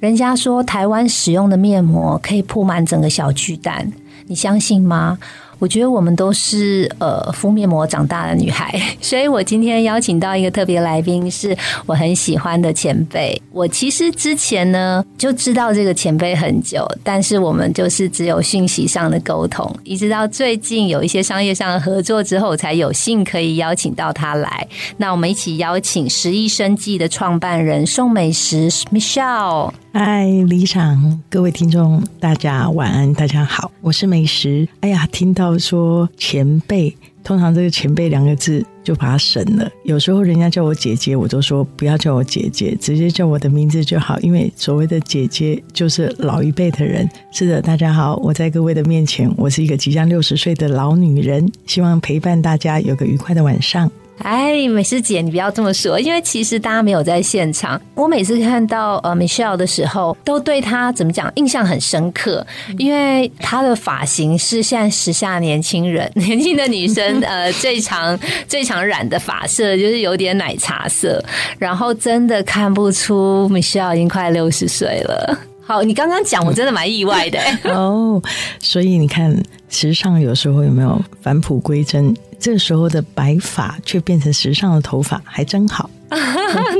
人家说台湾使用的面膜可以铺满整个小巨蛋，你相信吗？我觉得我们都是呃敷面膜长大的女孩，所以我今天邀请到一个特别来宾，是我很喜欢的前辈。我其实之前呢就知道这个前辈很久，但是我们就是只有讯息上的沟通，一直到最近有一些商业上的合作之后，才有幸可以邀请到他来。那我们一起邀请十亿生计的创办人宋美食 Michelle。嗨，李长，各位听众，大家晚安，大家好，我是美食。哎呀，听到要说前辈，通常这个前辈两个字就把它省了。有时候人家叫我姐姐，我都说不要叫我姐姐，直接叫我的名字就好，因为所谓的姐姐就是老一辈的人。是的，大家好，我在各位的面前，我是一个即将六十岁的老女人，希望陪伴大家有个愉快的晚上。哎，美诗姐，你不要这么说，因为其实大家没有在现场。我每次看到呃 Michelle 的时候，都对她怎么讲印象很深刻，因为她的发型是现在时下年轻人、年轻的女生呃最常最常染的发色，就是有点奶茶色，然后真的看不出 Michelle 已经快六十岁了。好，你刚刚讲，我真的蛮意外的 哦。所以你看，时尚有时候有没有返璞归真？这时候的白发却变成时尚的头发，还真好。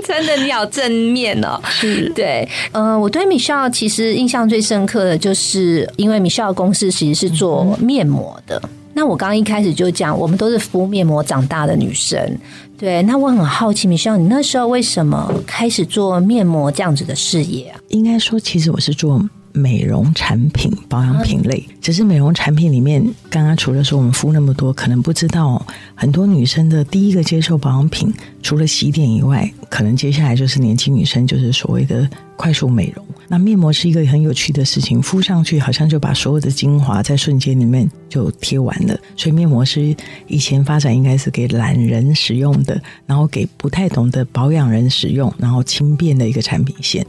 真的，你好正面哦。是对，嗯，我对米笑其实印象最深刻的就是，因为米少公司其实是做面膜的。那我刚刚一开始就讲，我们都是敷面膜长大的女生。对，那我很好奇，米秀，你那时候为什么开始做面膜这样子的事业啊？应该说，其实我是做。美容产品、保养品类，只是美容产品里面，刚刚除了说我们敷那么多，可能不知道很多女生的第一个接受保养品，除了洗脸以外，可能接下来就是年轻女生，就是所谓的。快速美容，那面膜是一个很有趣的事情，敷上去好像就把所有的精华在瞬间里面就贴完了。所以面膜是以前发展应该是给懒人使用的，然后给不太懂得保养人使用，然后轻便的一个产品线。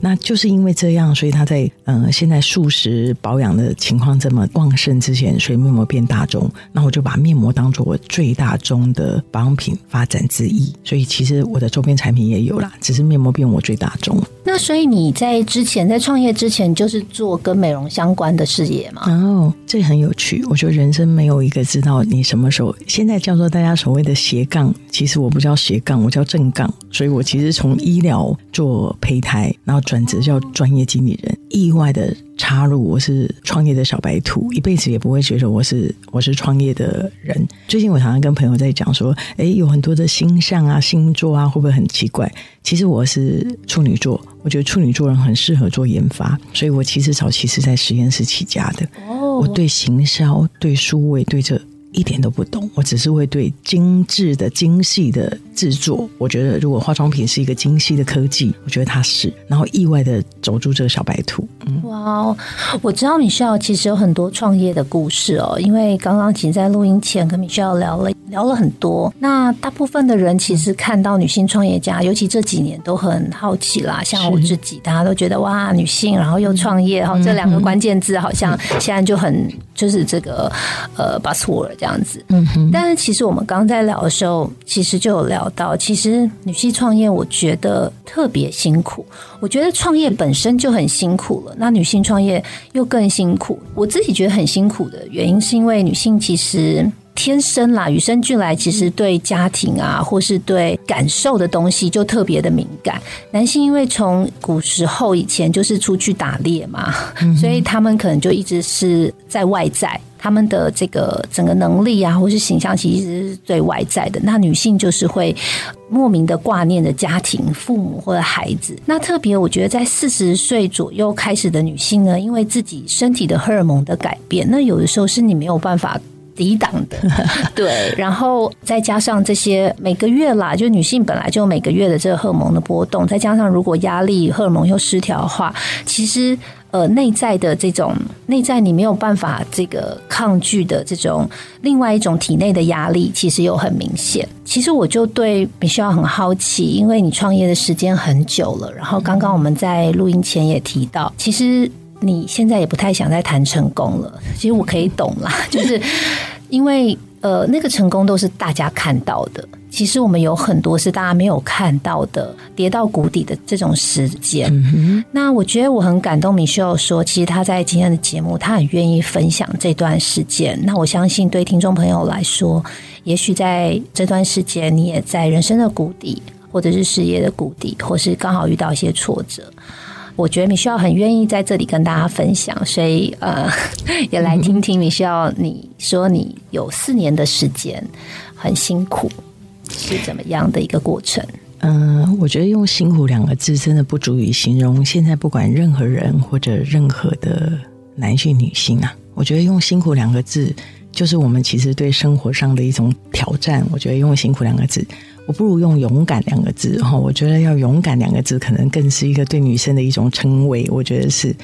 那就是因为这样，所以它在嗯现在素食保养的情况这么旺盛之前，所以面膜变大众。那我就把面膜当做我最大宗的保养品发展之一。所以其实我的周边产品也有啦，只是面膜变我最大宗。那所以你在之前在创业之前就是做跟美容相关的事业嘛？哦，这很有趣。我觉得人生没有一个知道你什么时候。现在叫做大家所谓的斜杠，其实我不叫斜杠，我叫正杠。所以我其实从医疗做胚胎，然后转职叫专业经理人，意外的。插入我是创业的小白兔，一辈子也不会觉得我是我是创业的人。最近我常常跟朋友在讲说，哎，有很多的星象啊、星座啊，会不会很奇怪？其实我是处女座，我觉得处女座人很适合做研发，所以我其实早期是在实验室起家的。哦，我对行销、对数位、对这。一点都不懂，我只是会对精致的、精细的制作。我觉得，如果化妆品是一个精细的科技，我觉得它是。然后意外的走出这个小白兔。哇，我知道米歇尔其实有很多创业的故事哦。因为刚刚其实，在录音前跟米歇尔聊了聊了很多。那大部分的人其实看到女性创业家，尤其这几年都很好奇啦。像我自己，大家都觉得哇，女性然后又创业，哈，这两个关键字好像现在就很就是这个呃 buzzword。这样子，嗯哼。但是其实我们刚刚在聊的时候，其实就有聊到，其实女性创业，我觉得特别辛苦。我觉得创业本身就很辛苦了，那女性创业又更辛苦。我自己觉得很辛苦的原因，是因为女性其实天生啦，与生俱来，其实对家庭啊，或是对感受的东西就特别的敏感。男性因为从古时候以前就是出去打猎嘛，所以他们可能就一直是在外在。他们的这个整个能力啊，或是形象，其实是最外在的。那女性就是会莫名的挂念的家庭、父母或者孩子。那特别，我觉得在四十岁左右开始的女性呢，因为自己身体的荷尔蒙的改变，那有的时候是你没有办法抵挡的。对，然后再加上这些每个月啦，就女性本来就每个月的这个荷尔蒙的波动，再加上如果压力荷尔蒙又失调的话，其实。呃内在的这种内在你没有办法这个抗拒的这种另外一种体内的压力，其实又很明显。其实我就对必须要很好奇，因为你创业的时间很久了，然后刚刚我们在录音前也提到，其实你现在也不太想再谈成功了。其实我可以懂啦，就是因为。呃，那个成功都是大家看到的，其实我们有很多是大家没有看到的，跌到谷底的这种时间。那我觉得我很感动，米秀说，其实他在今天的节目，他很愿意分享这段时间。那我相信，对听众朋友来说，也许在这段时间，你也在人生的谷底，或者是事业的谷底，或是刚好遇到一些挫折。我觉得米需要很愿意在这里跟大家分享，所以呃，也来听听米需要你说你有四年的时间很辛苦是怎么样的一个过程？嗯，我觉得用“辛苦”两个字真的不足以形容现在不管任何人或者任何的男性女性啊，我觉得用“辛苦”两个字就是我们其实对生活上的一种挑战。我觉得用“辛苦”两个字。我不如用“勇敢”两个字哈，我觉得要“勇敢”两个字可能更是一个对女生的一种称谓。我觉得是，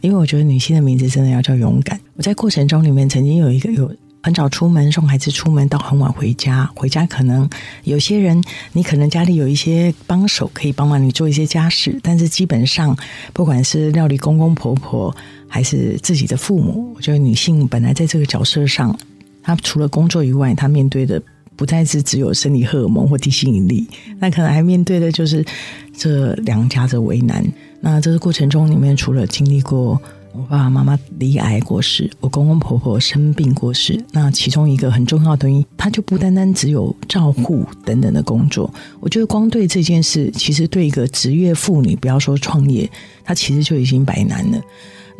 因为我觉得女性的名字真的要叫勇敢。我在过程中里面曾经有一个有很早出门送孩子出门到很晚回家，回家可能有些人你可能家里有一些帮手可以帮忙你做一些家事，但是基本上不管是料理公公婆婆还是自己的父母，我觉得女性本来在这个角色上，她除了工作以外，她面对的。不再是只有生理荷尔蒙或地心引力，那可能还面对的就是这两家的为难。那这个过程中里面，除了经历过我爸爸妈妈离癌过世，我公公婆婆生病过世，那其中一个很重要的原因，他就不单单只有照护等等的工作。我觉得光对这件事，其实对一个职业妇女，不要说创业，她其实就已经白难了。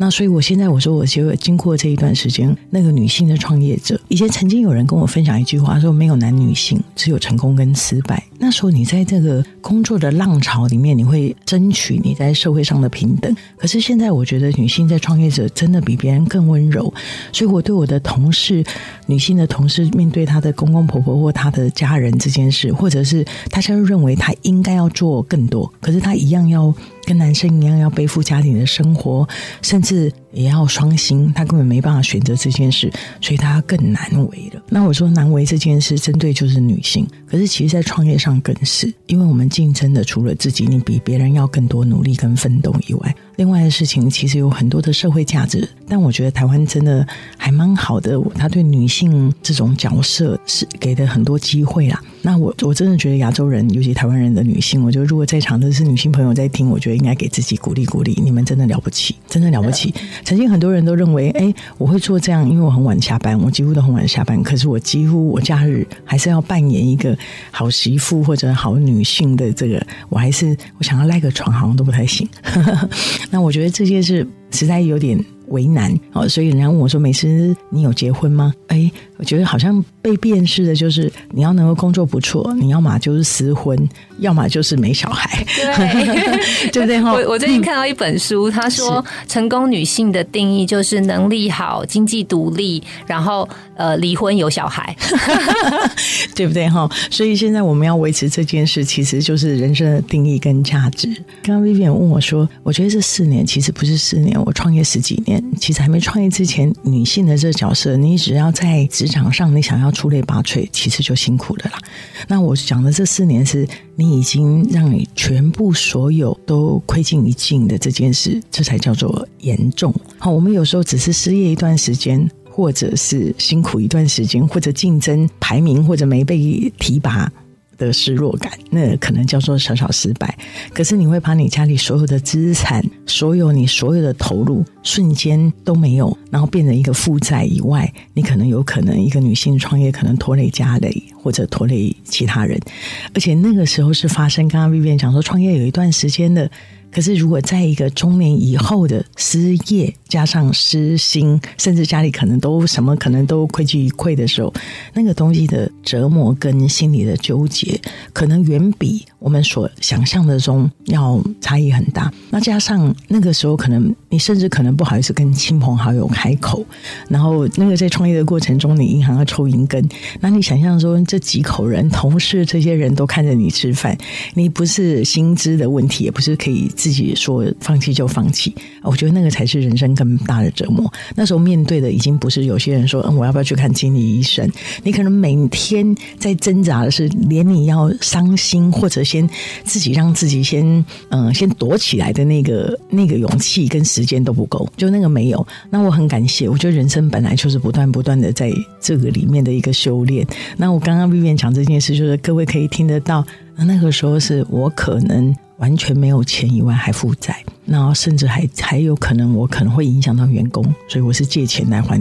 那所以，我现在我说，我就经过这一段时间，那个女性的创业者，以前曾经有人跟我分享一句话，说没有男女性，只有成功跟失败。那时候你在这个工作的浪潮里面，你会争取你在社会上的平等。可是现在，我觉得女性在创业者真的比别人更温柔。所以我对我的同事，女性的同事，面对她的公公婆婆或她的家人这件事，或者是大家认为她应该要做更多，可是她一样要。跟男生一样要背负家庭的生活，甚至也要双薪，他根本没办法选择这件事，所以他更难为了。那我说难为这件事，针对就是女性，可是其实，在创业上更是，因为我们竞争的除了自己，你比别人要更多努力跟奋斗以外。另外的事情其实有很多的社会价值，但我觉得台湾真的还蛮好的，他对女性这种角色是给的很多机会啦。那我我真的觉得亚洲人，尤其台湾人的女性，我觉得如果在场的是女性朋友在听，我觉得应该给自己鼓励鼓励，你们真的了不起，真的了不起。曾经很多人都认为，哎，我会做这样，因为我很晚下班，我几乎都很晚下班，可是我几乎我假日还是要扮演一个好媳妇或者好女性的这个，我还是我想要赖个床好像都不太行。那我觉得这件事实在有点为难哦，所以人家问我说：“美诗，你有结婚吗？”哎。我觉得好像被辨识的就是你要能够工作不错，你要么就是私婚，要么就是没小孩，对 不对？我我最近看到一本书，他说成功女性的定义就是能力好、经济独立，然后呃离婚有小孩，对不对？哈，所以现在我们要维持这件事，其实就是人生的定义跟价值。刚刚 Vivian 问我说，我觉得这四年其实不是四年，我创业十几年，其实还没创业之前，女性的这个角色，你只要在职场上，你想要出类拔萃，其实就辛苦的啦。那我讲的这四年，是你已经让你全部所有都亏尽一尽的这件事，这才叫做严重。好，我们有时候只是失业一段时间，或者是辛苦一段时间，或者竞争排名，或者没被提拔。的失落感，那可能叫做小小失败。可是你会把你家里所有的资产，所有你所有的投入，瞬间都没有，然后变成一个负债以外，你可能有可能一个女性创业，可能拖累家累，或者拖累其他人。而且那个时候是发生，刚刚 Vivi 讲说，创业有一段时间的。可是，如果在一个中年以后的失业，加上失心，甚至家里可能都什么可能都亏居一篑的时候，那个东西的折磨跟心理的纠结，可能远比我们所想象的中要差异很大。那加上那个时候，可能你甚至可能不好意思跟亲朋好友开口，然后那个在创业的过程中，你银行要抽银根，那你想象说这几口人、同事这些人都看着你吃饭，你不是薪资的问题，也不是可以。自己说放弃就放弃。我觉得那个才是人生更大的折磨。那时候面对的已经不是有些人说，嗯，我要不要去看心理医生？你可能每天在挣扎的是，连你要伤心或者先自己让自己先嗯先躲起来的那个那个勇气跟时间都不够，就那个没有。那我很感谢，我觉得人生本来就是不断不断的在这个里面的一个修炼。那我刚刚避免讲这件事，就是各位可以听得到，那那个时候是我可能完全没有钱以外还负债，然后甚至还还有可能我可能会影响到员工，所以我是借钱来还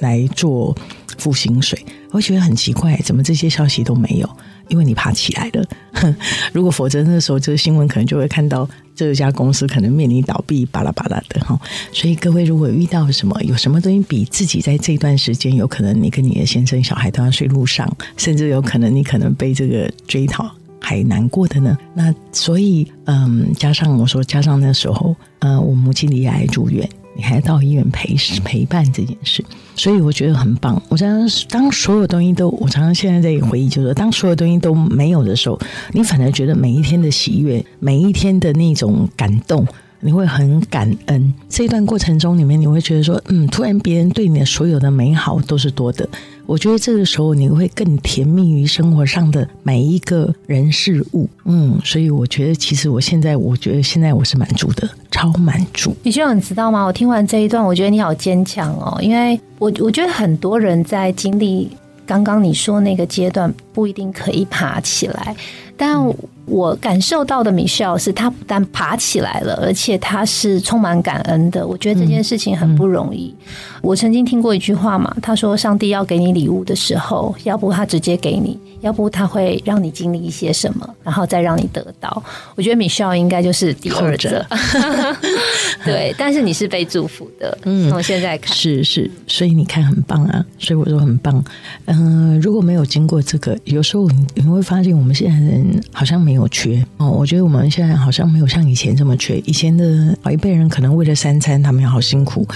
来做付薪水。我觉得很奇怪，怎么这些消息都没有？因为你爬起来了。如果否则那时候这个新闻可能就会看到这家公司可能面临倒闭，巴拉巴拉的哈。所以各位如果遇到什么，有什么东西比自己在这段时间有可能你跟你的先生、小孩都要睡路上，甚至有可能你可能被这个追讨还难过的呢？那所以嗯，加上我说，加上那时候，呃，我母亲离癌住院。你还到医院陪陪伴这件事，所以我觉得很棒。我常常当所有东西都，我常常现在在回忆，就是当所有东西都没有的时候，你反而觉得每一天的喜悦，每一天的那种感动。你会很感恩这一段过程中里面，你会觉得说，嗯，突然别人对你的所有的美好都是多的。我觉得这个时候你会更甜蜜于生活上的每一个人事物，嗯，所以我觉得其实我现在，我觉得现在我是满足的，超满足。你需要你知道吗？我听完这一段，我觉得你好坚强哦，因为我我觉得很多人在经历刚刚你说那个阶段，不一定可以爬起来，但。我感受到的米歇尔是，他不但爬起来了，而且他是充满感恩的。我觉得这件事情很不容易。我曾经听过一句话嘛，他说：“上帝要给你礼物的时候，要不他直接给你，要不他会让你经历一些什么，然后再让你得到。”我觉得米歇尔应该就是第二者。对，但是你是被祝福的。嗯，从现在看是是，所以你看很棒啊。所以我说很棒。嗯，如果没有经过这个，有时候你会发现，我们现在人好像没。有缺哦，我觉得我们现在好像没有像以前这么缺。以前的老一辈人可能为了三餐，他们要好辛苦，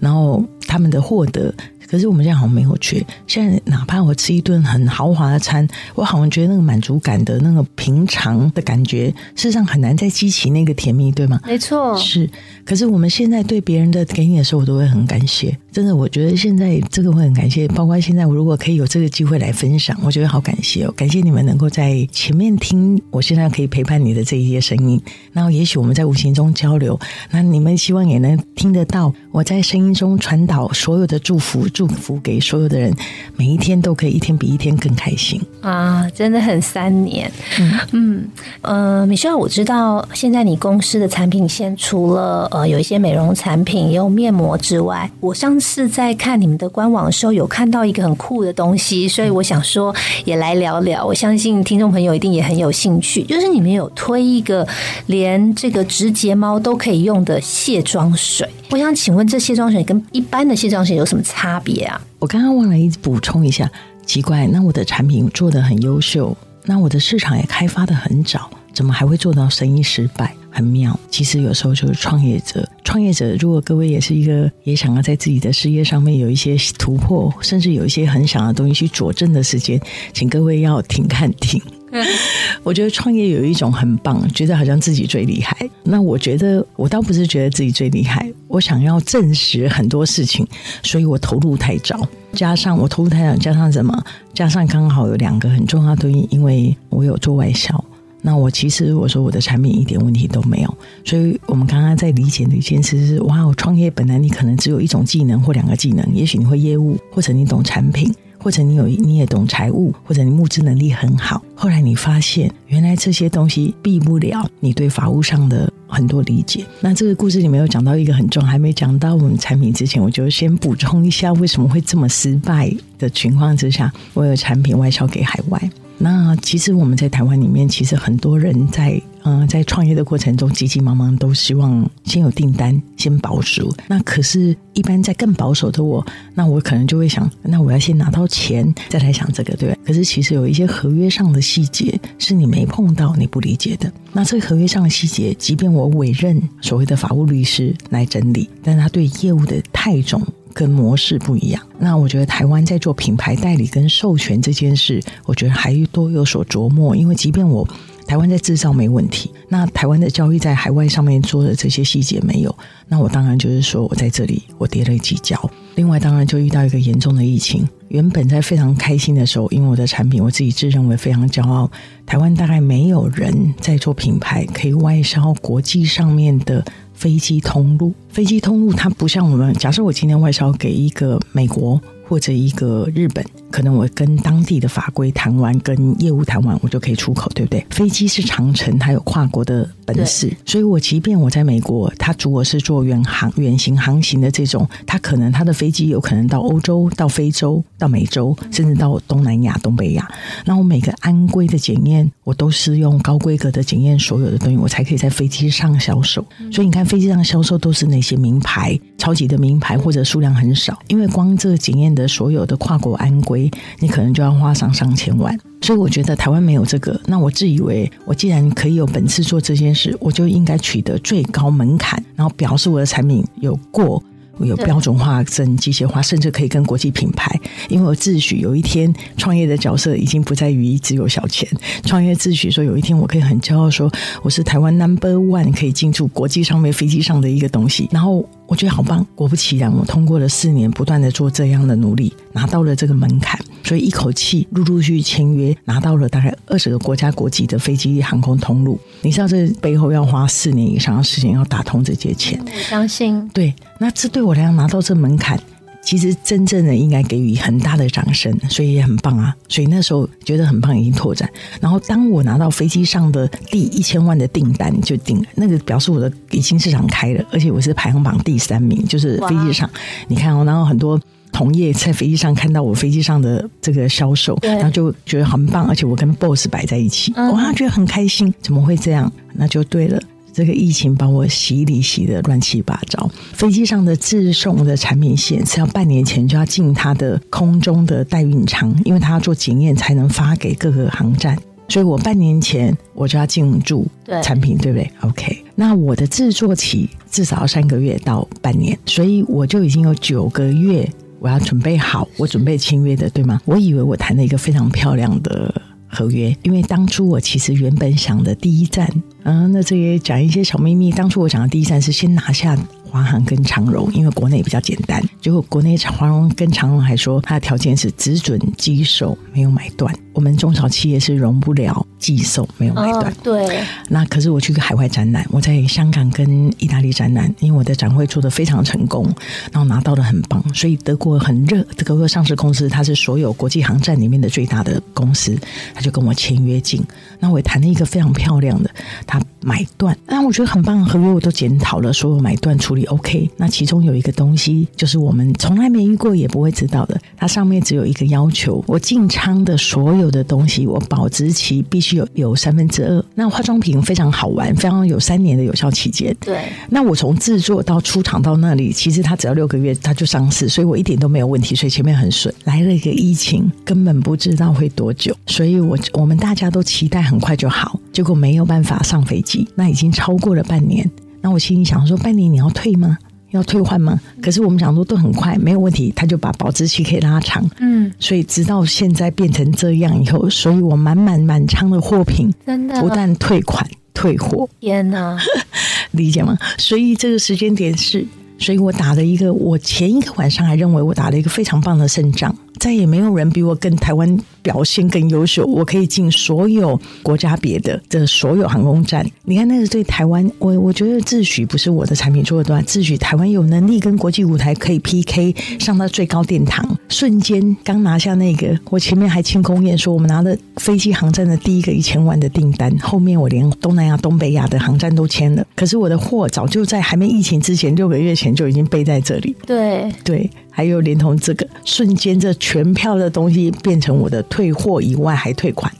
然后他们的获得。可是我们现在好像没有缺。现在哪怕我吃一顿很豪华的餐，我好像觉得那个满足感的那个平常的感觉，事实上很难再激起那个甜蜜，对吗？没错，是。可是我们现在对别人的给你的时候，我都会很感谢。真的，我觉得现在这个会很感谢。包括现在，我如果可以有这个机会来分享，我觉得好感谢哦。感谢你们能够在前面听，我现在可以陪伴你的这一些声音。然后，也许我们在无形中交流，那你们希望也能听得到我在声音中传导所有的祝福。祝福给所有的人，每一天都可以一天比一天更开心啊！真的很三年，嗯嗯呃，米歇尔，我知道现在你公司的产品线除了呃有一些美容产品，也有面膜之外，我上次在看你们的官网的时候，有看到一个很酷的东西，所以我想说也来聊聊。我相信听众朋友一定也很有兴趣，就是你们有推一个连这个植睫毛都可以用的卸妆水。我想请问，这卸妆水跟一般的卸妆水有什么差别啊？我刚刚忘了一补充一下，奇怪，那我的产品做的很优秀，那我的市场也开发的很早，怎么还会做到生意失败？很妙。其实有时候就是创业者，创业者如果各位也是一个也想要在自己的事业上面有一些突破，甚至有一些很想要东西去佐证的时间，请各位要听看听。我觉得创业有一种很棒，觉得好像自己最厉害。那我觉得我倒不是觉得自己最厉害，我想要证实很多事情，所以我投入太早，加上我投入太早，加上什么？加上刚好有两个很重要的因，因为我有做外销。那我其实我说我的产品一点问题都没有，所以我们刚刚在理解的一件事是：哇，我创业本来你可能只有一种技能或两个技能，也许你会业务，或者你懂产品。或者你有你也懂财务，或者你募资能力很好。后来你发现，原来这些东西避不了你对法务上的很多理解。那这个故事里面有讲到一个很重，还没讲到我们产品之前，我就先补充一下为什么会这么失败的情况之下，我有产品外销给海外。那其实我们在台湾里面，其实很多人在。嗯，在创业的过程中，急急忙忙都希望先有订单，先保守。那可是，一般在更保守的我，那我可能就会想，那我要先拿到钱，再来想这个，对可是，其实有一些合约上的细节是你没碰到、你不理解的。那这个合约上的细节，即便我委任所谓的法务律师来整理，但他对业务的态种。跟模式不一样。那我觉得台湾在做品牌代理跟授权这件事，我觉得还多有所琢磨。因为即便我台湾在制造没问题，那台湾的交易在海外上面做的这些细节没有，那我当然就是说我在这里我跌了几跤。另外，当然就遇到一个严重的疫情。原本在非常开心的时候，因为我的产品，我自己自认为非常骄傲。台湾大概没有人在做品牌，可以外销国际上面的飞机通路。飞机通路它不像我们，假设我今天外销给一个美国。或者一个日本，可能我跟当地的法规谈完，跟业务谈完，我就可以出口，对不对？飞机是长城，它有跨国的本事，所以我即便我在美国，它主我是做远航、远行航行的这种，它可能它的飞机有可能到欧洲、到非洲、到美洲，甚至到东南亚、东北亚。那我每个安规的检验，我都是用高规格的检验所有的东西，我才可以在飞机上销售。所以你看，飞机上销售都是那些名牌、超级的名牌，或者数量很少，因为光这个检验的。的所有的跨国安规，你可能就要花上上千万，所以我觉得台湾没有这个。那我自以为，我既然可以有本事做这件事，我就应该取得最高门槛，然后表示我的产品有过。有标准化、跟机械化，甚至可以跟国际品牌。因为我自诩有一天创业的角色已经不在于只有小钱，创业自诩说有一天我可以很骄傲说我是台湾 Number One，可以进驻国际上面飞机上的一个东西。然后我觉得好棒，果不其然，我通过了四年不断的做这样的努力，拿到了这个门槛。所以一口气陆陆续续签约，拿到了大概二十个国家国籍的飞机航空通路。你知道这背后要花四年以上的时间要打通这些钱。我相信，对，那这对我来讲拿到这门槛，其实真正的应该给予很大的掌声，所以也很棒啊。所以那时候觉得很棒，已经拓展。然后当我拿到飞机上的第一千万的订单，就订那个表示我的已经市场开了，而且我是排行榜第三名，就是飞机上。你看哦，然后很多。同业在飞机上看到我飞机上的这个销售，然后就觉得很棒，而且我跟 boss 摆在一起，哇，觉得很开心。怎么会这样？那就对了。这个疫情把我洗礼洗的乱七八糟。飞机上的自送的产品线是要半年前就要进它的空中的代运仓，因为它要做检验才能发给各个航站，所以我半年前我就要进驻产品，对不对？OK，那我的制作期至少要三个月到半年，所以我就已经有九个月。我要准备好，我准备签约的，对吗？我以为我谈了一个非常漂亮的合约，因为当初我其实原本想的第一站，嗯，那这也讲一些小秘密。当初我想的第一站是先拿下华航跟长荣，因为国内比较简单。结果国内华荣跟长荣还说，他的条件是只准机售，没有买断。我们中小企业是容不了。寄售没有买断，对。那可是我去个海外展览，我在香港跟意大利展览，因为我的展会做的非常成功，然后拿到的很棒，所以德国很热。德国上市公司它是所有国际航站里面的最大的公司，他就跟我签约进。那我也谈了一个非常漂亮的，他买断，那我觉得很棒，合约我都检讨了，所有买断处理 OK。那其中有一个东西，就是我们从来没遇过也不会知道的，它上面只有一个要求：我进仓的所有的东西，我保质期必须。有有三分之二，那化妆品非常好玩，非常有三年的有效期间。对，那我从制作到出厂到那里，其实它只要六个月，它就上市，所以我一点都没有问题，所以前面很顺。来了一个疫情，根本不知道会多久，所以我我们大家都期待很快就好，结果没有办法上飞机，那已经超过了半年。那我心里想说，半年你要退吗？要退换吗？可是我们想说都很快，没有问题，他就把保质期可以拉长。嗯，所以直到现在变成这样以后，所以我满满满仓的货品，真的不但退款退货，天哪，理解吗？所以这个时间点是，所以我打了一个，我前一个晚上还认为我打了一个非常棒的胜仗。再也没有人比我更台湾表现更优秀。我可以进所有国家别的的所有航空站。你看，那个对台湾，我我觉得自诩不是我的产品做的多，自诩台湾有能力跟国际舞台可以 PK，上到最高殿堂。瞬间刚拿下那个，我前面还庆功宴说我们拿了飞机航站的第一个一千万的订单，后面我连东南亚、东北亚的航站都签了。可是我的货早就在还没疫情之前六个月前就已经备在这里。对对。还有连同这个瞬间，这全票的东西变成我的退货以外还退款。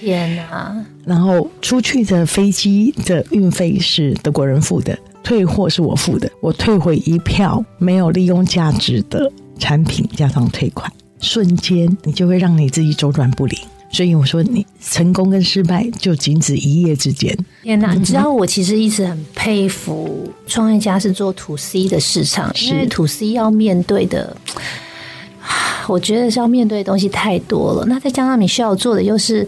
天哪！然后出去的飞机的运费是德国人付的，退货是我付的。我退回一票没有利用价值的产品，加上退款，瞬间你就会让你自己周转不灵。所以我说，你成功跟失败就仅止一夜之间。天哪！你知道我其实一直很佩服创业家是做 to C 的市场，因为 to C 要面对的，我觉得是要面对的东西太多了。那再加上你需要做的又是。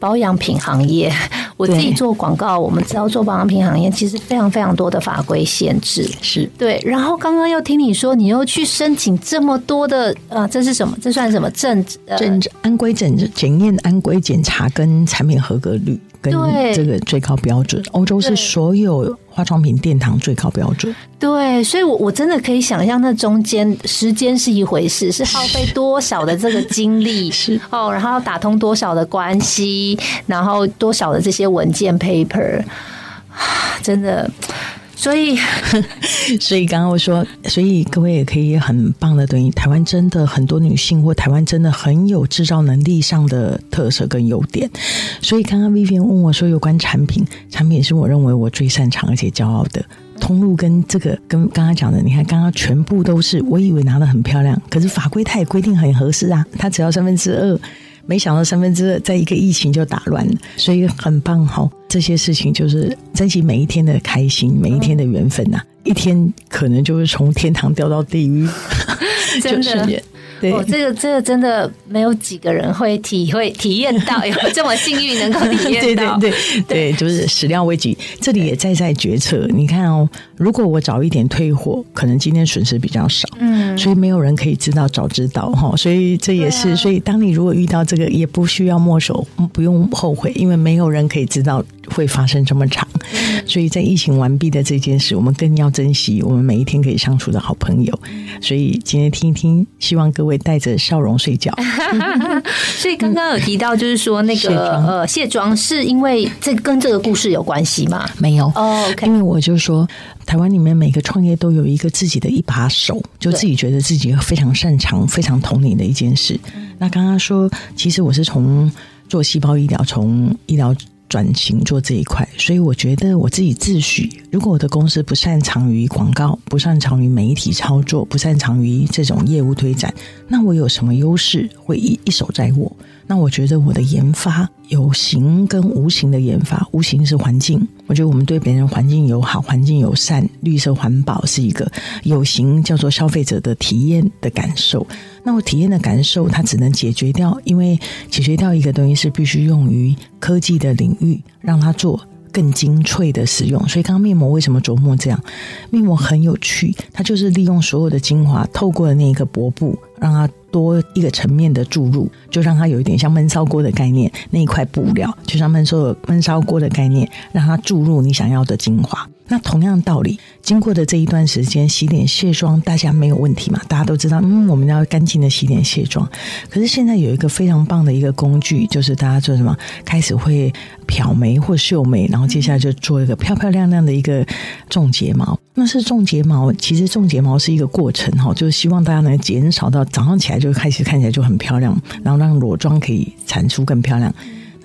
保养品行业，我自己做广告，我们知道做保养品行业其实非常非常多的法规限制，是对。然后刚刚又听你说，你又去申请这么多的，啊，这是什么？这算什么证？证安规检检验安规检查跟产品合格率。跟这个最高标准，欧洲是所有化妆品殿堂最高标准。对，所以，我我真的可以想象，那中间时间是一回事，是耗费多少的这个精力，是哦，然后要打通多少的关系，然后多少的这些文件 paper，真的。所以，所以刚刚我说，所以各位也可以很棒的等于台湾真的很多女性，或台湾真的很有制造能力上的特色跟优点。所以刚刚 Vivian 问我说，有关产品，产品是我认为我最擅长而且骄傲的通路，跟这个跟刚刚讲的，你看刚刚全部都是，我以为拿的很漂亮，可是法规它也规定很合适啊，它只要三分之二。没想到三分之二在一个疫情就打乱了，所以很棒哈！这些事情就是珍惜每一天的开心，每一天的缘分呐，一天可能就是从天堂掉到地狱，真的。哦，这个这个真的没有几个人会体会体验到 有这么幸运能够体验到，对对对对，就是始料未及。这里也在在决策，你看哦，如果我早一点退货，可能今天损失比较少，嗯，所以没有人可以知道，早知道哈，所以这也是，所以当你如果遇到这个，也不需要墨守，不用后悔，因为没有人可以知道会发生这么长。所以在疫情完毕的这件事，我们更要珍惜我们每一天可以相处的好朋友。所以今天听一听，希望各位带着笑容睡觉。所以刚刚有提到，就是说那个呃卸妆，是因为这跟这个故事有关系吗？没有哦，因为我就说，台湾里面每个创业都有一个自己的一把手，就自己觉得自己非常擅长、非常统领的一件事。那刚刚说，其实我是从做细胞医疗，从医疗。转型做这一块，所以我觉得我自己自诩，如果我的公司不擅长于广告，不擅长于媒体操作，不擅长于这种业务推展，那我有什么优势会一一手在握？那我觉得我的研发有形跟无形的研发，无形是环境，我觉得我们对别人环境友好、环境友善、绿色环保是一个有形，叫做消费者的体验的感受。那我体验的感受，它只能解决掉，因为解决掉一个东西是必须用于科技的领域，让它做更精粹的使用。所以，刚刚面膜为什么琢磨这样？面膜很有趣，它就是利用所有的精华，透过了那一个薄布，让它多一个层面的注入，就让它有一点像闷烧锅的概念，那一块布料就像闷烧闷烧锅的概念，让它注入你想要的精华。那同样道理，经过的这一段时间洗脸卸妆，大家没有问题嘛？大家都知道，嗯，我们要干净的洗脸卸妆。可是现在有一个非常棒的一个工具，就是大家做什么，开始会漂眉或秀眉，然后接下来就做一个漂漂亮亮的一个种睫毛。那是种睫毛，其实种睫毛是一个过程哈，就是希望大家能减少到早上起来就开始看起来就很漂亮，然后让裸妆可以产出更漂亮。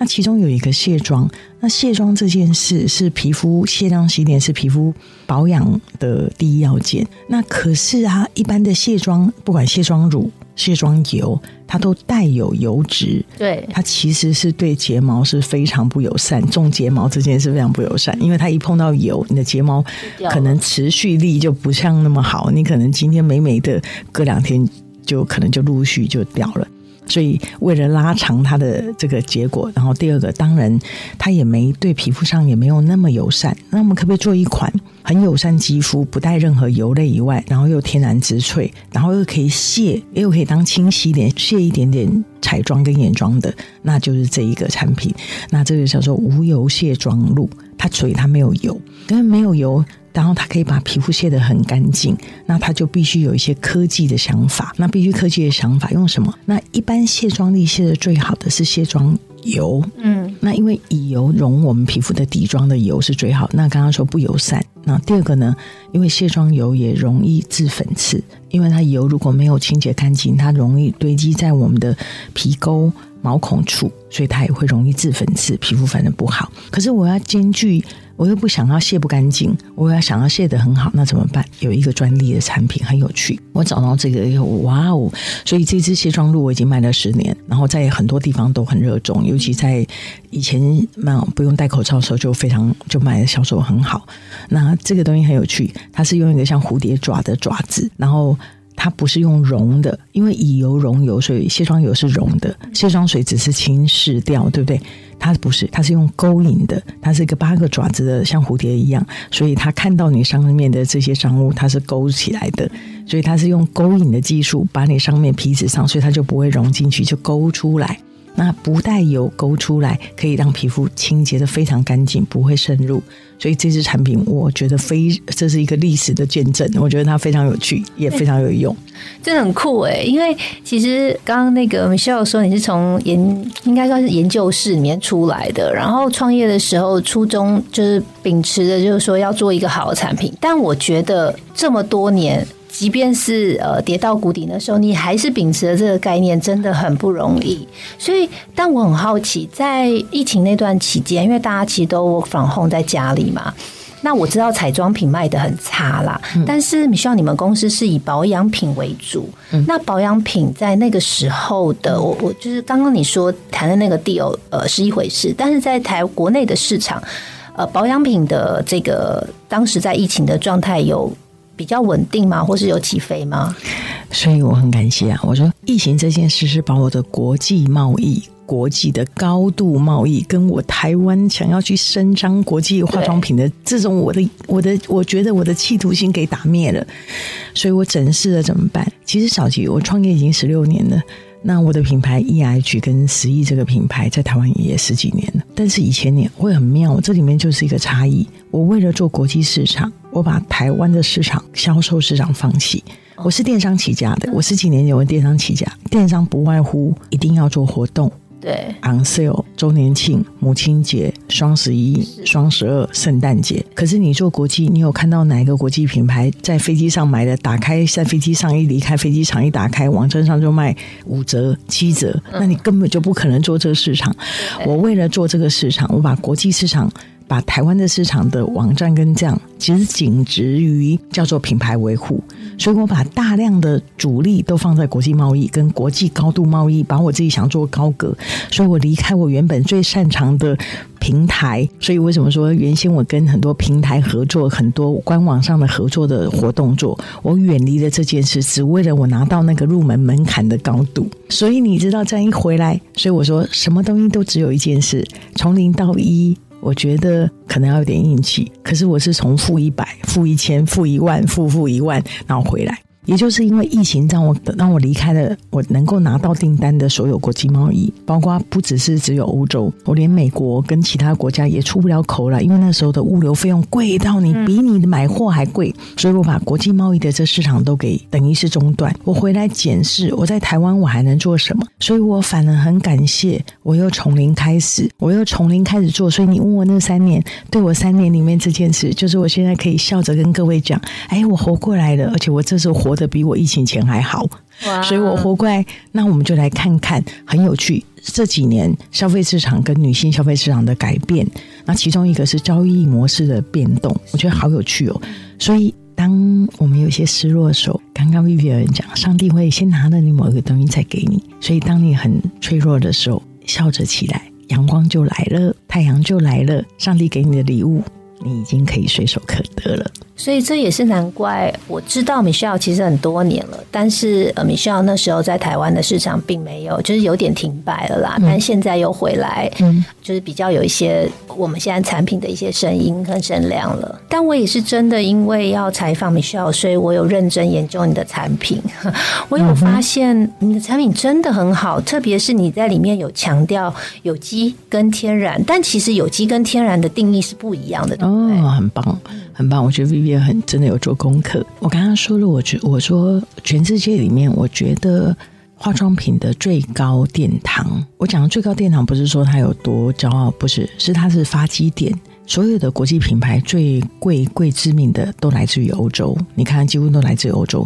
那其中有一个卸妆，那卸妆这件事是皮肤卸妆洗脸是皮肤保养的第一要件。那可是啊，一般的卸妆，不管卸妆乳、卸妆油，它都带有油脂，对，它其实是对睫毛是非常不友善。种睫毛这件事非常不友善，因为它一碰到油，你的睫毛可能持续力就不像那么好，你可能今天美美的，隔两天就可能就陆续就掉了。所以，为了拉长它的这个结果，然后第二个，当然它也没对皮肤上也没有那么友善。那我们可不可以做一款很友善肌肤，不带任何油类以外，然后又天然植萃，然后又可以卸，又可以当清洗脸，卸一点点彩妆跟眼妆的，那就是这一个产品。那这个叫做无油卸妆露，它所以它没有油，因为没有油。然后它可以把皮肤卸得很干净，那它就必须有一些科技的想法。那必须科技的想法用什么？那一般卸妆力卸的最好的是卸妆油，嗯，那因为以油溶我们皮肤的底妆的油是最好。那刚刚说不油散。那第二个呢？因为卸妆油也容易致粉刺，因为它油如果没有清洁干净，它容易堆积在我们的皮沟，毛孔处，所以它也会容易致粉刺，皮肤反正不好。可是我要兼具。我又不想要卸不干净，我要想要卸得很好，那怎么办？有一个专利的产品很有趣，我找到这个，哇哦！所以这支卸妆露我已经卖了十年，然后在很多地方都很热衷，尤其在以前那不用戴口罩的时候就非常就卖的销售很好。那这个东西很有趣，它是用一个像蝴蝶爪的爪子，然后。它不是用溶的，因为以油溶油，所以卸妆油是溶的，卸妆水只是轻拭掉，对不对？它不是，它是用勾引的，它是一个八个爪子的，像蝴蝶一样，所以它看到你上面的这些脏物，它是勾起来的，所以它是用勾引的技术把你上面皮脂上，所以它就不会融进去，就勾出来。那不带油勾出来，可以让皮肤清洁的非常干净，不会渗入。所以这支产品，我觉得非这是一个历史的见证。我觉得它非常有趣，也非常有用，真的很酷哎！因为其实刚刚那个 Michelle 说你是从研，应该算是研究室里面出来的，然后创业的时候初衷就是秉持着，就是说要做一个好的产品。但我觉得这么多年。即便是呃跌到谷底的时候，你还是秉持了这个概念，真的很不容易。所以，但我很好奇，在疫情那段期间，因为大家其实都 from home 在家里嘛，那我知道彩妆品卖的很差啦。但是，你希望你们公司是以保养品为主，那保养品在那个时候的，我我就是刚刚你说谈的那个 deal，呃，是一回事，但是在台国内的市场，呃，保养品的这个当时在疫情的状态有。比较稳定吗？或是有起飞吗？所以我很感谢啊！我说疫情这件事是把我的国际贸易、国际的高度贸易，跟我台湾想要去伸张国际化妆品的这种我的、我的，我觉得我的企图心给打灭了。所以我整事了怎么办？其实小吉我创业已经十六年了。那我的品牌 E H 跟十亿这个品牌在台湾也十几年了，但是以前年会很妙，这里面就是一个差异。我为了做国际市场，我把台湾的市场销售市场放弃。我是电商起家的，我十几年有电商起家，电商不外乎一定要做活动。对，on sale 周年庆、母亲节、双十一、双十二、圣诞节。可是你做国际，你有看到哪一个国际品牌在飞机上买的？打开在飞机上一离开飞机场一打开，网站上就卖五折、七折，那你根本就不可能做这个市场。我为了做这个市场，我把国际市场。把台湾的市场的网站跟这样，其实仅止于叫做品牌维护，所以我把大量的主力都放在国际贸易跟国际高度贸易，把我自己想做高阁，所以我离开我原本最擅长的平台。所以为什么说原先我跟很多平台合作，很多官网上的合作的活动做，我远离了这件事，只为了我拿到那个入门门槛的高度。所以你知道这样一回来，所以我说什么东西都只有一件事，从零到一。我觉得可能要有点运气，可是我是从负一百、负一千、负一万、负负一万，然后回来。也就是因为疫情让我让我离开了我能够拿到订单的所有国际贸易，包括不只是只有欧洲，我连美国跟其他国家也出不了口了，因为那时候的物流费用贵到你比你的买货还贵，所以我把国际贸易的这市场都给等于是中断。我回来检视我在台湾我还能做什么，所以我反而很感谢我又从零开始，我又从零开始做。所以你问我那三年，对我三年里面这件事，就是我现在可以笑着跟各位讲，哎，我活过来了，而且我这时候活。的比我疫情前还好，所以我活过来。那我们就来看看，很有趣。这几年消费市场跟女性消费市场的改变，那其中一个是交易模式的变动，我觉得好有趣哦。所以，当我们有些失落的时候，刚刚 Vivi 有人讲，上帝会先拿了你某一个东西再给你。所以，当你很脆弱的时候，笑着起来，阳光就来了，太阳就来了，上帝给你的礼物，你已经可以随手可得了。所以这也是难怪，我知道 Michelle 其实很多年了，但是呃，Michelle 那时候在台湾的市场并没有，就是有点停摆了啦。但现在又回来，嗯，就是比较有一些我们现在产品的一些声音跟声量了。但我也是真的因为要采访 Michelle，所以我有认真研究你的产品。我有发现你的产品真的很好，特别是你在里面有强调有机跟天然，但其实有机跟天然的定义是不一样的，哦，很棒。很棒，我觉得 Vivian 很真的有做功课。我刚刚说了，我觉我说全世界里面，我觉得化妆品的最高殿堂，我讲的最高殿堂不是说它有多骄傲，不是，是它是发基点。所有的国际品牌最贵贵知名的都来自于欧洲，你看几乎都来自于欧洲。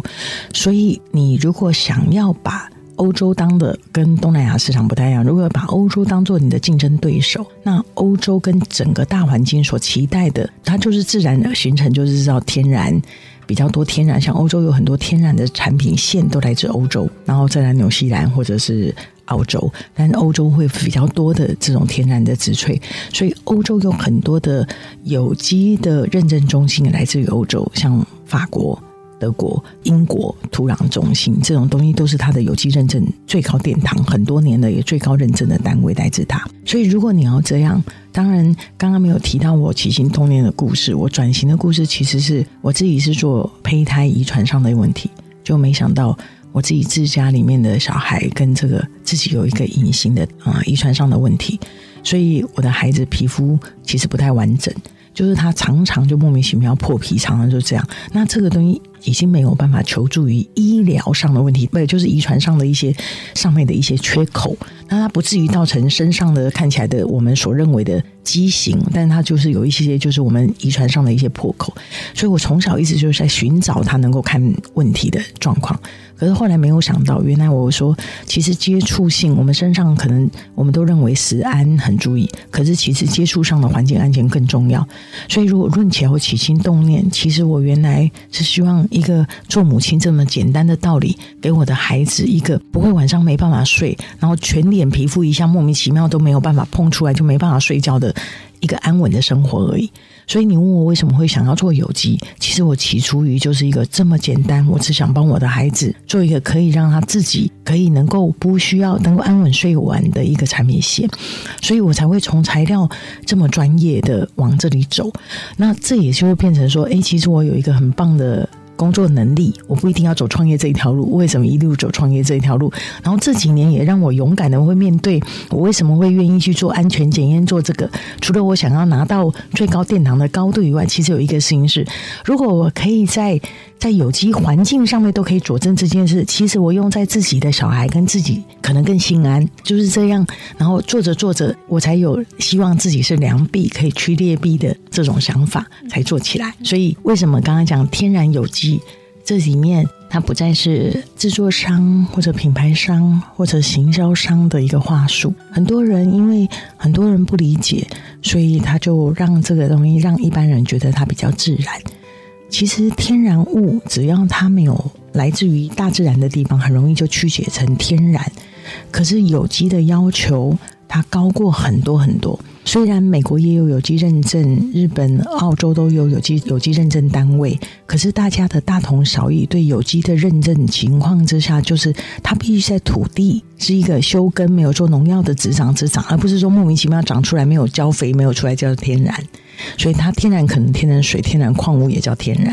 所以你如果想要把欧洲当的跟东南亚市场不太一样。如果把欧洲当做你的竞争对手，那欧洲跟整个大环境所期待的，它就是自然的形成，就是知道天然比较多天然，像欧洲有很多天然的产品线都来自欧洲，然后再来纽西兰或者是澳洲，但欧洲会比较多的这种天然的植萃，所以欧洲有很多的有机的认证中心来自于欧洲，像法国。德国、英国土壤中心这种东西都是它的有机认证最高殿堂，很多年的也最高认证的单位来自它。所以，如果你要这样，当然刚刚没有提到我起心动念的故事，我转型的故事其实是我自己是做胚胎遗传上的问题，就没想到我自己自家里面的小孩跟这个自己有一个隐形的啊遗传上的问题，所以我的孩子皮肤其实不太完整。就是他常常就莫名其妙破皮，常常就这样。那这个东西已经没有办法求助于医疗上的问题，不就是遗传上的一些上面的一些缺口。那它不至于造成身上的看起来的我们所认为的畸形，但它就是有一些就是我们遗传上的一些破口。所以我从小一直就是在寻找他能够看问题的状况。可是后来没有想到，原来我说，其实接触性，我们身上可能我们都认为食安很注意，可是其实接触上的环境安全更重要。所以如果论起来，我起心动念，其实我原来是希望一个做母亲这么简单的道理，给我的孩子一个不会晚上没办法睡，然后全脸皮肤一下莫名其妙都没有办法碰出来就没办法睡觉的一个安稳的生活而已。所以你问我为什么会想要做有机？其实我起初于就是一个这么简单，我只想帮我的孩子做一个可以让他自己可以能够不需要能够安稳睡完的一个产品线，所以我才会从材料这么专业的往这里走。那这也就会变成说，哎，其实我有一个很棒的。工作能力，我不一定要走创业这一条路。为什么一路走创业这一条路？然后这几年也让我勇敢的会面对，我为什么会愿意去做安全检验？做这个，除了我想要拿到最高殿堂的高度以外，其实有一个事情是，如果我可以在。在有机环境上面都可以佐证这件事。其实我用在自己的小孩跟自己可能更心安，就是这样。然后做着做着，我才有希望自己是良币可以驱劣币的这种想法才做起来。所以为什么刚刚讲天然有机？这里面它不再是制作商或者品牌商或者行销商的一个话术。很多人因为很多人不理解，所以他就让这个东西让一般人觉得它比较自然。其实天然物只要它没有来自于大自然的地方，很容易就曲解成天然。可是有机的要求它高过很多很多。虽然美国也有有机认证，日本、澳洲都有有机有机认证单位，可是大家的大同小异。对有机的认证情况之下，就是它必须在土地是一个修根、没有做农药的直长直长，而不是说莫名其妙长出来没有浇肥、没有出来叫天然。所以它天然可能天然水、天然矿物也叫天然，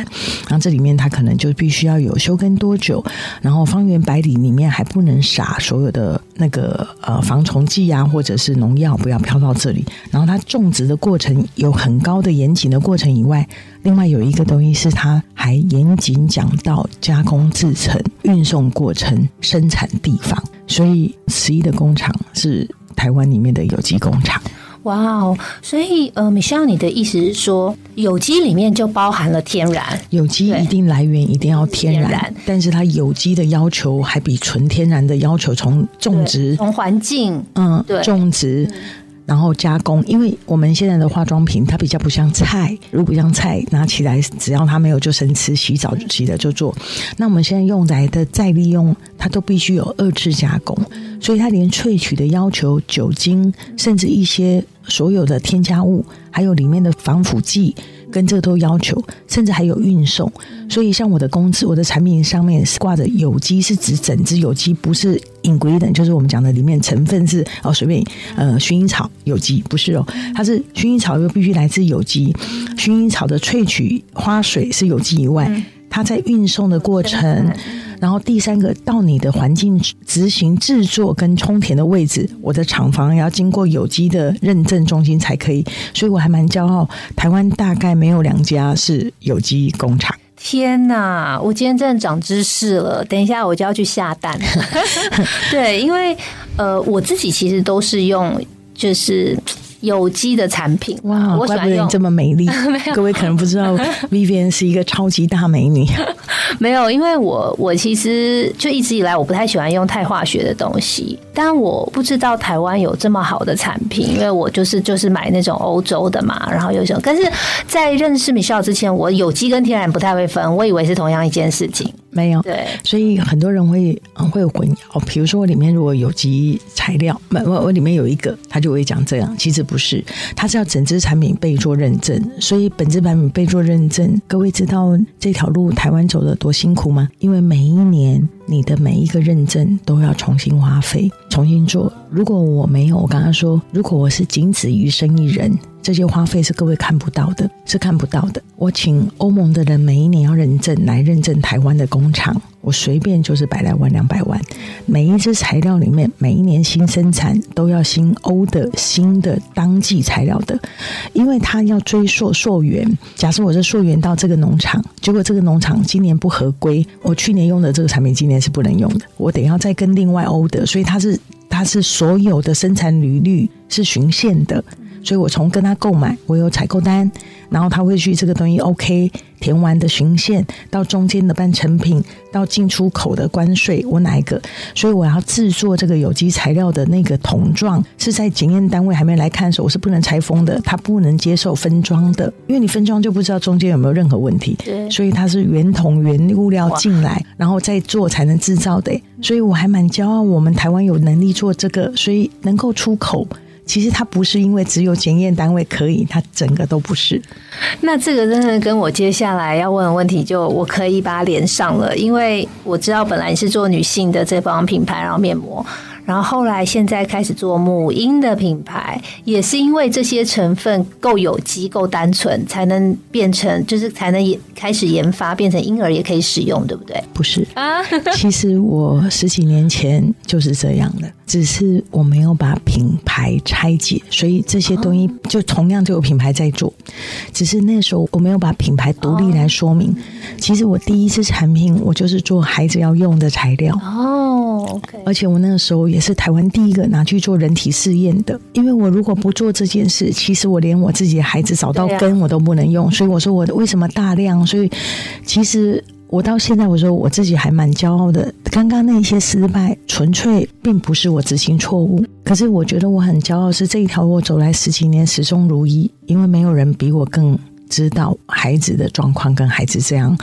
然后这里面它可能就必须要有休耕多久，然后方圆百里里面还不能撒所有的那个呃防虫剂啊，或者是农药，不要飘到这里。然后它种植的过程有很高的严谨的过程以外，另外有一个东西是它还严谨讲到加工制成、运送过程、生产地方。所以十一的工厂是台湾里面的有机工厂。哇哦！所以呃，米肖，你的意思是说，有机里面就包含了天然？有机一定来源一定要天然，但是它有机的要求还比纯天然的要求，从种植、从环境，嗯，对，种植。然后加工，因为我们现在的化妆品它比较不像菜，如果像菜拿起来，只要它没有就生吃，洗澡洗了就做。那我们现在用来的再利用，它都必须有二次加工，所以它连萃取的要求、酒精，甚至一些所有的添加物，还有里面的防腐剂。跟这个都要求，甚至还有运送。所以像我的公司，我的产品上面挂着有机，是指整只有机，不是 ingredient，就是我们讲的里面成分是哦随便呃薰衣草有机不是哦，它是薰衣草又必须来自有机，薰衣草的萃取花水是有机以外，它在运送的过程。然后第三个到你的环境执行制作跟充填的位置，我的厂房要经过有机的认证中心才可以，所以我还蛮骄傲。台湾大概没有两家是有机工厂。天哪，我今天真的长知识了。等一下我就要去下蛋。对，因为呃，我自己其实都是用就是。有机的产品。哇，我不得你这么美丽。各位可能不知道，Vivian 是一个超级大美女。没有，因为我我其实就一直以来我不太喜欢用太化学的东西，但我不知道台湾有这么好的产品，因为我就是就是买那种欧洲的嘛，然后有种，但是在认识米笑之前，我有机跟天然不太会分，我以为是同样一件事情。没有，对，所以很多人会嗯会有混淆。比如说，我里面如果有机材料，我我我里面有一个，他就会讲这样，其实不是，它是要整支产品被做认证。所以本支产品被做认证，各位知道这条路台湾走的多辛苦吗？因为每一年你的每一个认证都要重新花费，重新做。如果我没有，我刚刚说，如果我是仅止于生一人。这些花费是各位看不到的，是看不到的。我请欧盟的人每一年要认证，来认证台湾的工厂，我随便就是百来万、两百万。每一支材料里面，每一年新生产都要新欧的新的当季材料的，因为它要追溯溯源。假设我是溯源到这个农场，结果这个农场今年不合规，我去年用的这个产品今年是不能用的，我得要再跟另外欧的，所以它是它是所有的生产履历是循线的。所以我从跟他购买，我有采购单，然后他会去这个东西 OK 填完的循线，到中间的半成品，到进出口的关税，我哪一个？所以我要制作这个有机材料的那个桶状，是在检验单位还没来看的时候，我是不能拆封的，他不能接受分装的，因为你分装就不知道中间有没有任何问题。对，所以它是原桶原物料进来，然后再做才能制造的。所以我还蛮骄傲，我们台湾有能力做这个，所以能够出口。其实它不是因为只有检验单位可以，它整个都不是。那这个真的跟我接下来要问的问题，就我可以把它连上了，因为我知道本来你是做女性的这方品牌，然后面膜。然后后来现在开始做母婴的品牌，也是因为这些成分够有机、够单纯，才能变成就是才能也开始研发变成婴儿也可以使用，对不对？不是。啊，其实我十几年前就是这样的，只是我没有把品牌拆解，所以这些东西就同样就有品牌在做，只是那时候我没有把品牌独立来说明。其实我第一次产品，我就是做孩子要用的材料而且我那个时候也。是台湾第一个拿去做人体试验的，因为我如果不做这件事，其实我连我自己的孩子找到根我都不能用，所以我说我为什么大量？所以其实我到现在我说我自己还蛮骄傲的。刚刚那些失败，纯粹并不是我执行错误，可是我觉得我很骄傲，是这一条路走来十几年始终如一，因为没有人比我更。知道孩子的状况跟孩子这样，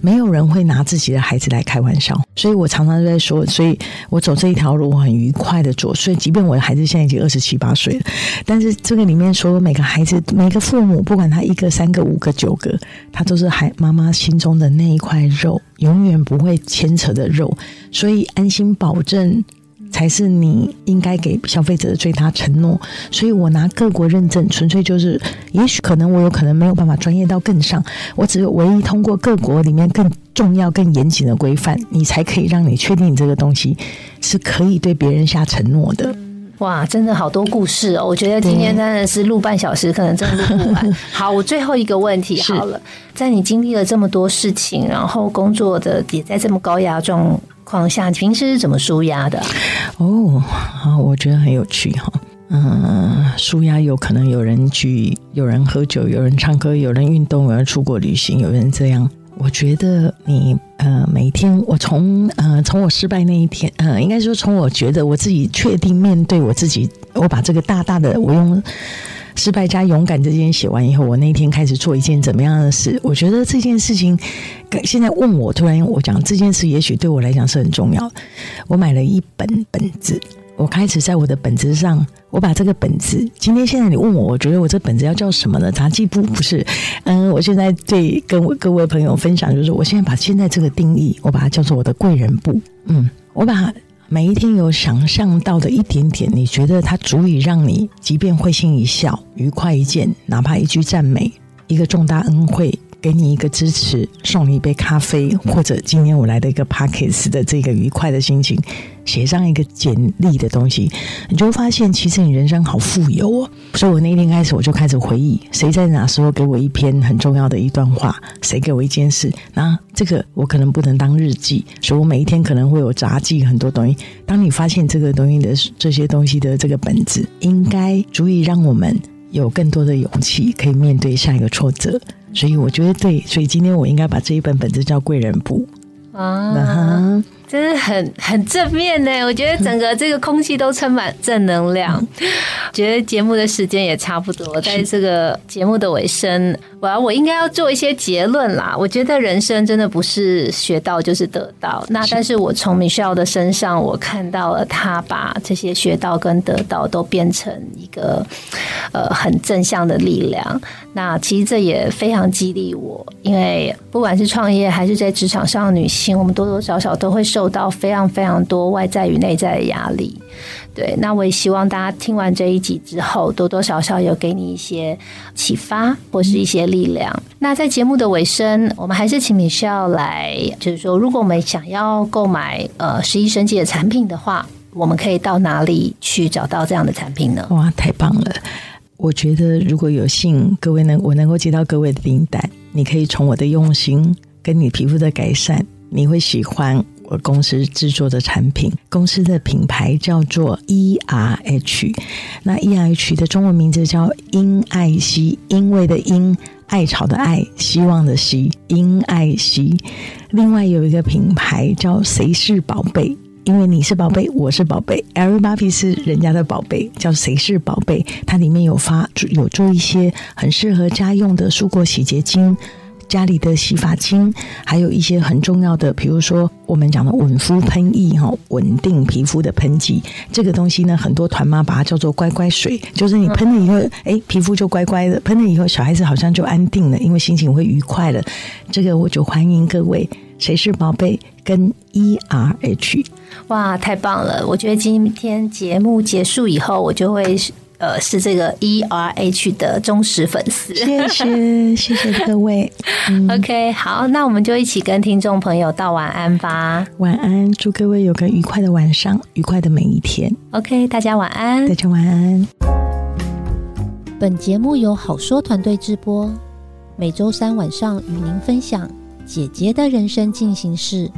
没有人会拿自己的孩子来开玩笑，所以我常常都在说，所以我走这一条路，我很愉快的做。所以，即便我的孩子现在已经二十七八岁了，但是这个里面所有每个孩子、每个父母，不管他一个、三个、五个、九个，他都是孩妈妈心中的那一块肉，永远不会牵扯的肉，所以安心保证。才是你应该给消费者的最大承诺，所以我拿各国认证，纯粹就是，也许可能我有可能没有办法专业到更上，我只有唯一通过各国里面更重要、更严谨的规范，你才可以让你确定你这个东西是可以对别人下承诺的。哇，真的好多故事哦！我觉得今天真的是录半小时，可能真的录不完。好，我最后一个问题好了，在你经历了这么多事情，然后工作的也在这么高压状。况下，平时怎么舒压的？哦，好，我觉得很有趣哈。嗯，舒压有可能有人去，有人喝酒，有人唱歌，有人运动，有人出国旅行，有人这样。我觉得你呃，每天，我从呃，从我失败那一天，呃，应该说从我觉得我自己确定面对我自己，我把这个大大的我用。失败加勇敢这件写完以后，我那天开始做一件怎么样的事？我觉得这件事情，现在问我，突然我讲这件事，也许对我来讲是很重要。我买了一本本子，我开始在我的本子上，我把这个本子，今天现在你问我，我觉得我这本子要叫什么呢？杂技部不是？嗯，我现在对跟各位朋友分享，就是我现在把现在这个定义，我把它叫做我的贵人部。嗯，我把。每一天有想象到的一点点，你觉得它足以让你，即便会心一笑、愉快一见，哪怕一句赞美、一个重大恩惠，给你一个支持，送你一杯咖啡，或者今天我来的一个 Pockets 的这个愉快的心情，写上一个简历的东西，你就会发现，其实你人生好富有哦。所以我那一天开始，我就开始回忆，谁在哪时候给我一篇很重要的一段话，谁给我一件事，那这个我可能不能当日记，所以我每一天可能会有杂记很多东西。当你发现这个东西的这些东西的这个本质，应该足以让我们。有更多的勇气可以面对下一个挫折，所以我觉得对，所以今天我应该把这一本本子叫《贵人簿》啊。真的很很正面呢，我觉得整个这个空气都充满正能量。觉得节目的时间也差不多，在这个节目的尾声，我要我应该要做一些结论啦。我觉得人生真的不是学到就是得到，那但是我从 Michelle 的身上，我看到了他把这些学到跟得到都变成一个呃很正向的力量。那其实这也非常激励我，因为不管是创业还是在职场上的女性，我们多多少少都会受。受到非常非常多外在与内在的压力，对，那我也希望大家听完这一集之后，多多少少有给你一些启发或是一些力量。那在节目的尾声，我们还是请你需要来，就是说，如果我们想要购买呃十一生级的产品的话，我们可以到哪里去找到这样的产品呢？哇，太棒了！我觉得如果有幸各位能我能够接到各位的订单，你可以从我的用心跟你皮肤的改善，你会喜欢。我公司制作的产品，公司的品牌叫做 E R H，那 E R H 的中文名字叫因爱惜，因为的因，爱草的爱，希望的希，因爱惜。另外有一个品牌叫谁是宝贝，因为你是宝贝，我是宝贝，Everybody 是人家的宝贝，叫谁是宝贝。它里面有发有做一些很适合家用的蔬果洗洁精。家里的洗发精，还有一些很重要的，比如说我们讲的稳肤喷液哈，稳定皮肤的喷剂。这个东西呢，很多团妈把它叫做乖乖水，就是你喷了以后，哎，皮肤就乖乖的；喷了以后，小孩子好像就安定了，因为心情会愉快了。这个我就欢迎各位，谁是宝贝跟 E R H，哇，太棒了！我觉得今天节目结束以后，我就会。呃，是这个 E R H 的忠实粉丝，谢谢谢谢各位。OK，好，那我们就一起跟听众朋友道晚安吧。晚安，祝各位有个愉快的晚上，愉快的每一天。OK，大家晚安，大家晚安。本节目由好说团队制播，每周三晚上与您分享姐姐的人生进行式。